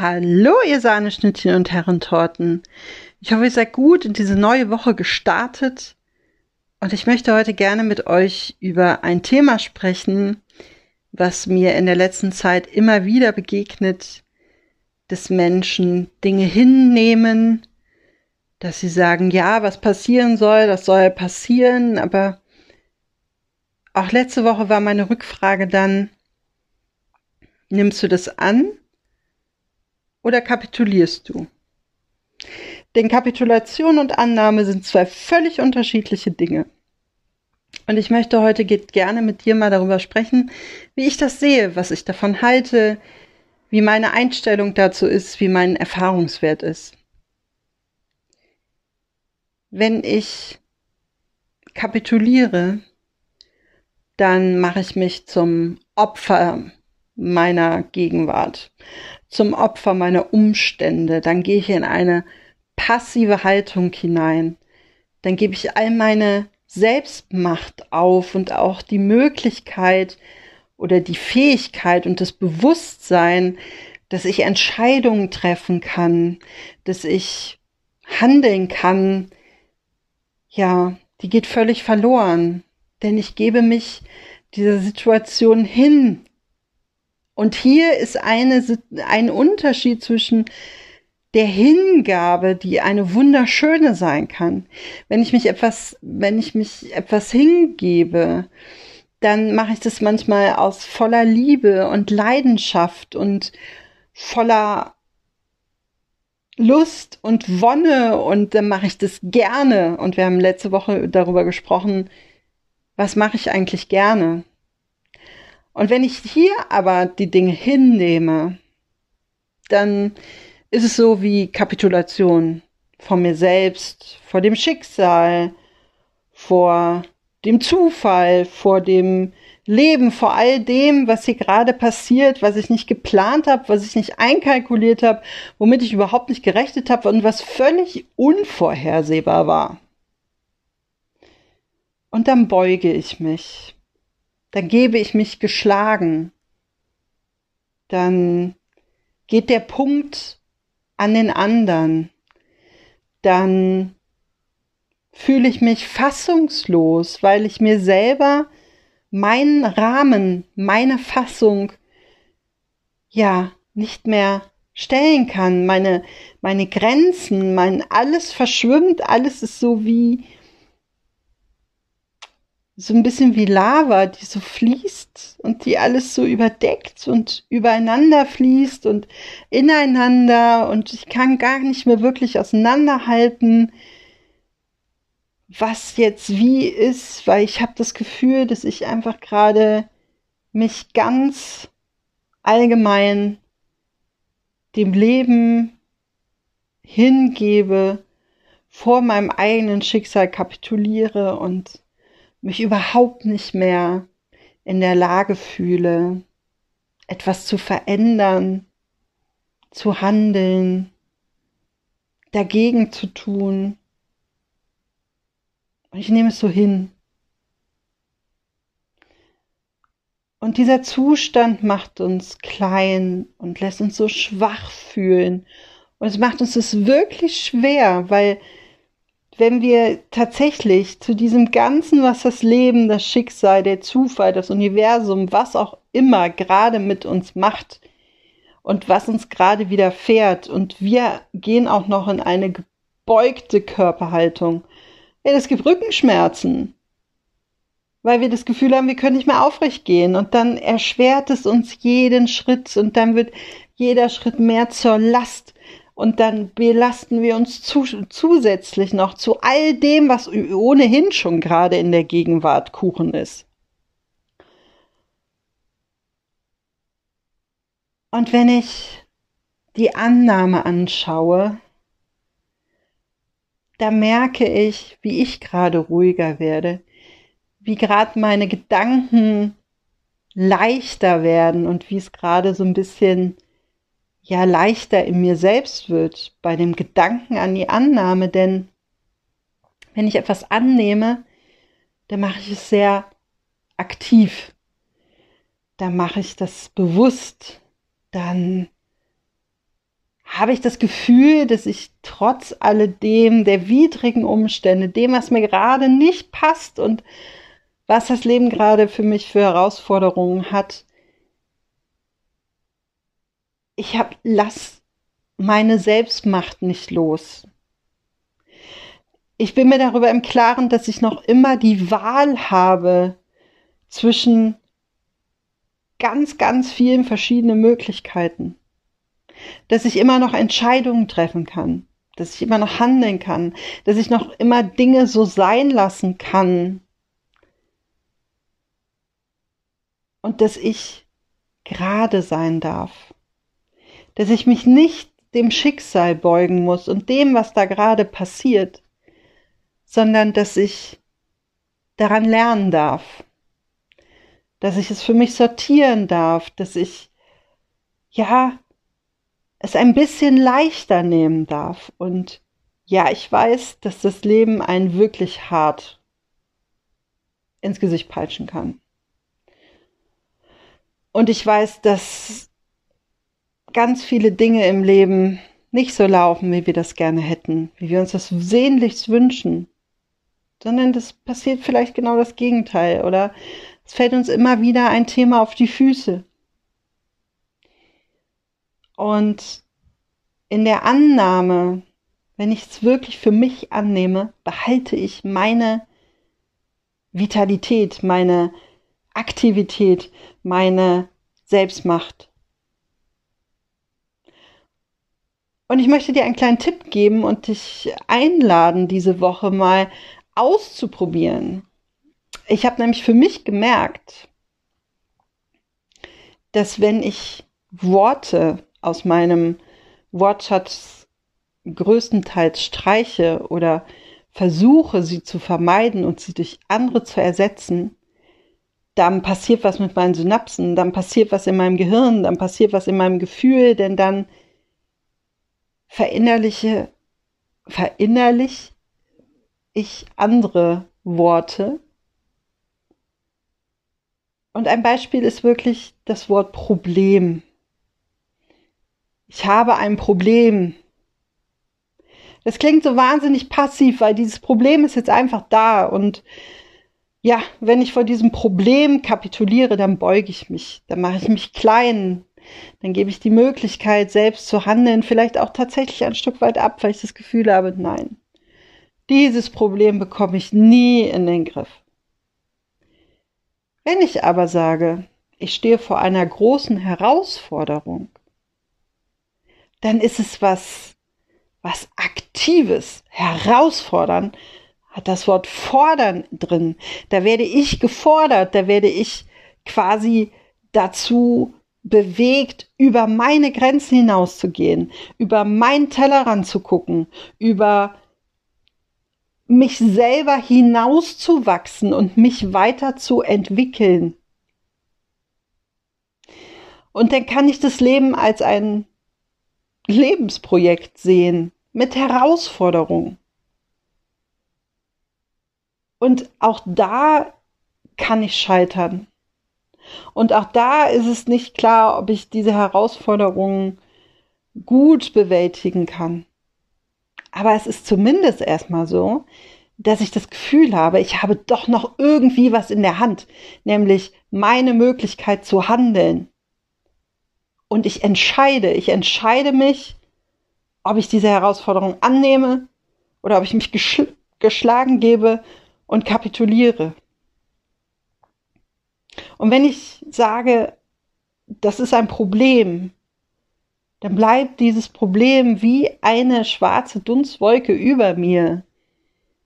Hallo, ihr Sahneschnittchen und Herrentorten. Ich hoffe, ihr seid gut in diese neue Woche gestartet. Und ich möchte heute gerne mit euch über ein Thema sprechen, was mir in der letzten Zeit immer wieder begegnet, dass Menschen Dinge hinnehmen, dass sie sagen, ja, was passieren soll, das soll passieren, aber auch letzte Woche war meine Rückfrage dann, nimmst du das an oder kapitulierst du? Denn Kapitulation und Annahme sind zwei völlig unterschiedliche Dinge. Und ich möchte heute gerne mit dir mal darüber sprechen, wie ich das sehe, was ich davon halte, wie meine Einstellung dazu ist, wie mein Erfahrungswert ist. Wenn ich kapituliere, dann mache ich mich zum Opfer meiner Gegenwart. Zum Opfer meiner Umstände, dann gehe ich in eine passive Haltung hinein, dann gebe ich all meine Selbstmacht auf und auch die Möglichkeit oder die Fähigkeit und das Bewusstsein, dass ich Entscheidungen treffen kann, dass ich handeln kann, ja, die geht völlig verloren, denn ich gebe mich dieser Situation hin, und hier ist eine, ein Unterschied zwischen der Hingabe, die eine wunderschöne sein kann. Wenn ich mich etwas, wenn ich mich etwas hingebe, dann mache ich das manchmal aus voller Liebe und Leidenschaft und voller Lust und Wonne und dann mache ich das gerne. Und wir haben letzte Woche darüber gesprochen, was mache ich eigentlich gerne? Und wenn ich hier aber die Dinge hinnehme, dann ist es so wie Kapitulation vor mir selbst, vor dem Schicksal, vor dem Zufall, vor dem Leben, vor all dem, was hier gerade passiert, was ich nicht geplant habe, was ich nicht einkalkuliert habe, womit ich überhaupt nicht gerechnet habe und was völlig unvorhersehbar war. Und dann beuge ich mich dann gebe ich mich geschlagen, dann geht der Punkt an den anderen, dann fühle ich mich fassungslos, weil ich mir selber meinen Rahmen, meine Fassung ja nicht mehr stellen kann, meine, meine Grenzen, mein alles verschwimmt, alles ist so wie so ein bisschen wie Lava, die so fließt und die alles so überdeckt und übereinander fließt und ineinander und ich kann gar nicht mehr wirklich auseinanderhalten, was jetzt wie ist, weil ich habe das Gefühl, dass ich einfach gerade mich ganz allgemein dem Leben hingebe, vor meinem eigenen Schicksal kapituliere und mich überhaupt nicht mehr in der Lage fühle, etwas zu verändern, zu handeln, dagegen zu tun. Und ich nehme es so hin. Und dieser Zustand macht uns klein und lässt uns so schwach fühlen. Und es macht uns das wirklich schwer, weil wenn wir tatsächlich zu diesem Ganzen, was das Leben, das Schicksal, der Zufall, das Universum, was auch immer gerade mit uns macht und was uns gerade widerfährt und wir gehen auch noch in eine gebeugte Körperhaltung, ja, es gibt Rückenschmerzen, weil wir das Gefühl haben, wir können nicht mehr aufrecht gehen und dann erschwert es uns jeden Schritt und dann wird jeder Schritt mehr zur Last und dann belasten wir uns zu, zusätzlich noch zu all dem, was ohnehin schon gerade in der Gegenwart Kuchen ist. Und wenn ich die Annahme anschaue, da merke ich, wie ich gerade ruhiger werde, wie gerade meine Gedanken leichter werden und wie es gerade so ein bisschen ja leichter in mir selbst wird bei dem Gedanken an die Annahme, denn wenn ich etwas annehme, dann mache ich es sehr aktiv. Da mache ich das bewusst. Dann habe ich das Gefühl, dass ich trotz alledem der widrigen Umstände, dem, was mir gerade nicht passt und was das Leben gerade für mich für Herausforderungen hat, ich habe lass meine Selbstmacht nicht los. Ich bin mir darüber im Klaren, dass ich noch immer die Wahl habe zwischen ganz, ganz vielen verschiedenen Möglichkeiten. Dass ich immer noch Entscheidungen treffen kann, dass ich immer noch handeln kann, dass ich noch immer Dinge so sein lassen kann. Und dass ich gerade sein darf dass ich mich nicht dem Schicksal beugen muss und dem, was da gerade passiert, sondern dass ich daran lernen darf, dass ich es für mich sortieren darf, dass ich ja es ein bisschen leichter nehmen darf und ja, ich weiß, dass das Leben einen wirklich hart ins Gesicht peitschen kann. Und ich weiß, dass ganz viele Dinge im Leben nicht so laufen, wie wir das gerne hätten, wie wir uns das sehnlichst wünschen, sondern das passiert vielleicht genau das Gegenteil oder es fällt uns immer wieder ein Thema auf die Füße. Und in der Annahme, wenn ich es wirklich für mich annehme, behalte ich meine Vitalität, meine Aktivität, meine Selbstmacht. Und ich möchte dir einen kleinen Tipp geben und dich einladen, diese Woche mal auszuprobieren. Ich habe nämlich für mich gemerkt, dass wenn ich Worte aus meinem Wortschatz größtenteils streiche oder versuche, sie zu vermeiden und sie durch andere zu ersetzen, dann passiert was mit meinen Synapsen, dann passiert was in meinem Gehirn, dann passiert was in meinem Gefühl, denn dann verinnerliche, verinnerlich ich andere Worte. Und ein Beispiel ist wirklich das Wort Problem. Ich habe ein Problem. Das klingt so wahnsinnig passiv, weil dieses Problem ist jetzt einfach da. Und ja, wenn ich vor diesem Problem kapituliere, dann beuge ich mich, dann mache ich mich klein, dann gebe ich die Möglichkeit, selbst zu handeln, vielleicht auch tatsächlich ein Stück weit ab, weil ich das Gefühl habe, nein, dieses Problem bekomme ich nie in den Griff. Wenn ich aber sage, ich stehe vor einer großen Herausforderung, dann ist es was, was Aktives, herausfordern, hat das Wort fordern drin. Da werde ich gefordert, da werde ich quasi dazu bewegt, über meine Grenzen hinauszugehen, über meinen Tellerrand zu gucken, über mich selber hinauszuwachsen und mich weiter zu entwickeln. Und dann kann ich das Leben als ein Lebensprojekt sehen, mit Herausforderungen. Und auch da kann ich scheitern. Und auch da ist es nicht klar, ob ich diese Herausforderungen gut bewältigen kann. Aber es ist zumindest erstmal so, dass ich das Gefühl habe, ich habe doch noch irgendwie was in der Hand, nämlich meine Möglichkeit zu handeln. Und ich entscheide, ich entscheide mich, ob ich diese Herausforderung annehme oder ob ich mich geschl geschlagen gebe und kapituliere. Und wenn ich sage, das ist ein Problem, dann bleibt dieses Problem wie eine schwarze Dunstwolke über mir.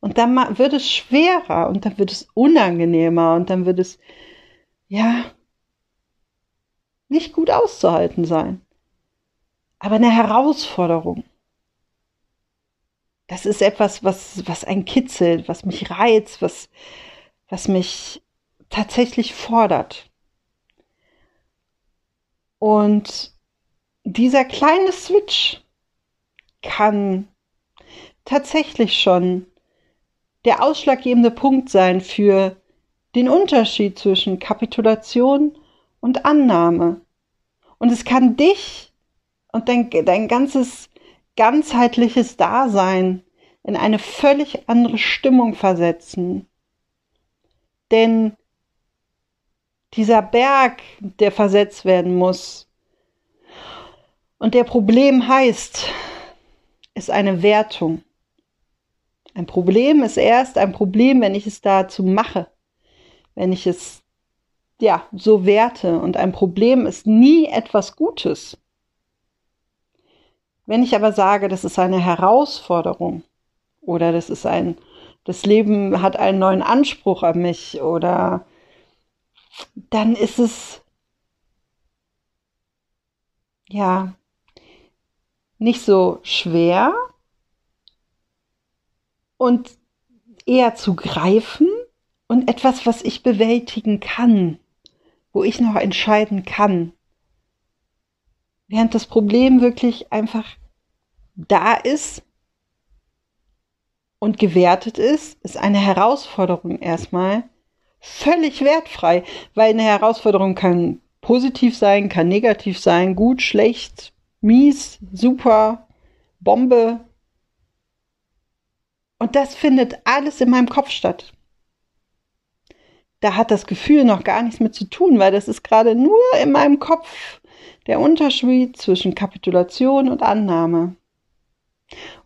Und dann wird es schwerer und dann wird es unangenehmer und dann wird es, ja, nicht gut auszuhalten sein. Aber eine Herausforderung. Das ist etwas, was, was ein kitzelt, was mich reizt, was, was mich tatsächlich fordert. Und dieser kleine Switch kann tatsächlich schon der ausschlaggebende Punkt sein für den Unterschied zwischen Kapitulation und Annahme. Und es kann dich und dein, dein ganzes ganzheitliches Dasein in eine völlig andere Stimmung versetzen. Denn dieser Berg, der versetzt werden muss und der Problem heißt, ist eine Wertung. Ein Problem ist erst ein Problem, wenn ich es dazu mache, wenn ich es ja so werte. Und ein Problem ist nie etwas Gutes. Wenn ich aber sage, das ist eine Herausforderung oder das ist ein, das Leben hat einen neuen Anspruch an mich oder dann ist es ja nicht so schwer und eher zu greifen und etwas, was ich bewältigen kann, wo ich noch entscheiden kann. Während das Problem wirklich einfach da ist und gewertet ist, ist eine Herausforderung erstmal völlig wertfrei, weil eine Herausforderung kann positiv sein, kann negativ sein, gut, schlecht, mies, super, Bombe. Und das findet alles in meinem Kopf statt. Da hat das Gefühl noch gar nichts mit zu tun, weil das ist gerade nur in meinem Kopf der Unterschied zwischen Kapitulation und Annahme.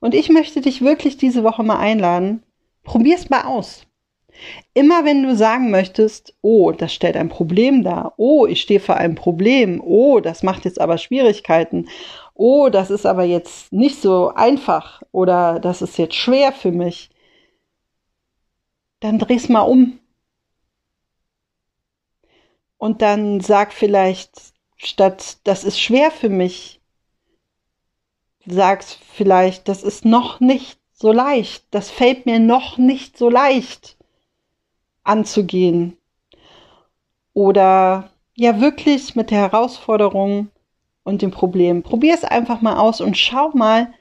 Und ich möchte dich wirklich diese Woche mal einladen. Probier's mal aus. Immer wenn du sagen möchtest, oh, das stellt ein Problem dar, oh, ich stehe vor einem Problem, oh, das macht jetzt aber Schwierigkeiten, oh, das ist aber jetzt nicht so einfach oder das ist jetzt schwer für mich, dann dreh's mal um. Und dann sag vielleicht, statt das ist schwer für mich, sagst vielleicht, das ist noch nicht so leicht, das fällt mir noch nicht so leicht anzugehen. Oder ja wirklich mit der Herausforderung und dem Problem. Probier es einfach mal aus und schau mal,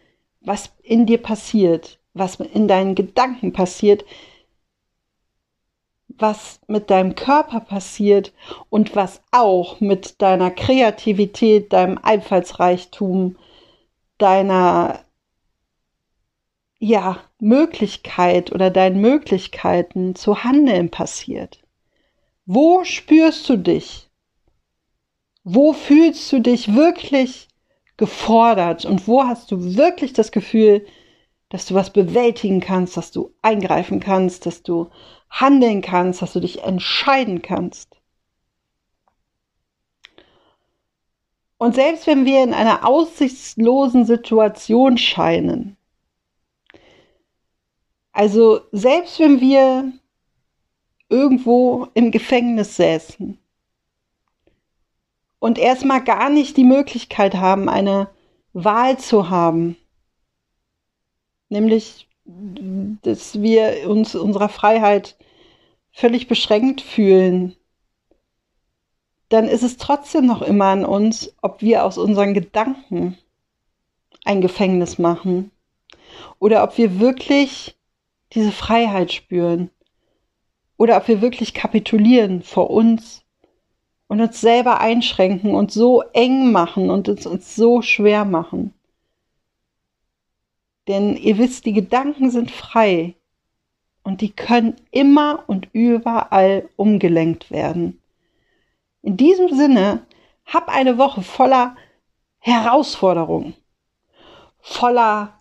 was in dir passiert, was in deinen Gedanken passiert, was mit deinem Körper passiert und was auch mit deiner Kreativität, deinem Einfallsreichtum, deiner ja, Möglichkeit oder deinen Möglichkeiten zu handeln passiert. Wo spürst du dich? Wo fühlst du dich wirklich gefordert und wo hast du wirklich das Gefühl, dass du was bewältigen kannst, dass du eingreifen kannst, dass du handeln kannst, dass du dich entscheiden kannst. Und selbst wenn wir in einer aussichtslosen Situation scheinen, also selbst wenn wir irgendwo im Gefängnis säßen und erstmal gar nicht die Möglichkeit haben, eine Wahl zu haben, nämlich dass wir uns unserer Freiheit völlig beschränkt fühlen, dann ist es trotzdem noch immer an uns, ob wir aus unseren Gedanken ein Gefängnis machen oder ob wir wirklich diese Freiheit spüren oder ob wir wirklich kapitulieren vor uns und uns selber einschränken und so eng machen und es uns so schwer machen. Denn ihr wisst, die Gedanken sind frei und die können immer und überall umgelenkt werden. In diesem Sinne, hab eine Woche voller Herausforderungen, voller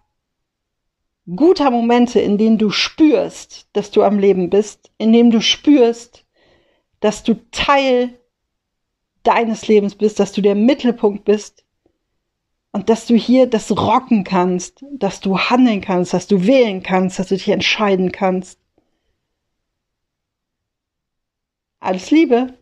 guter Momente, in denen du spürst, dass du am Leben bist, in denen du spürst, dass du Teil deines Lebens bist, dass du der Mittelpunkt bist und dass du hier das rocken kannst, dass du handeln kannst, dass du wählen kannst, dass du dich entscheiden kannst. Alles Liebe!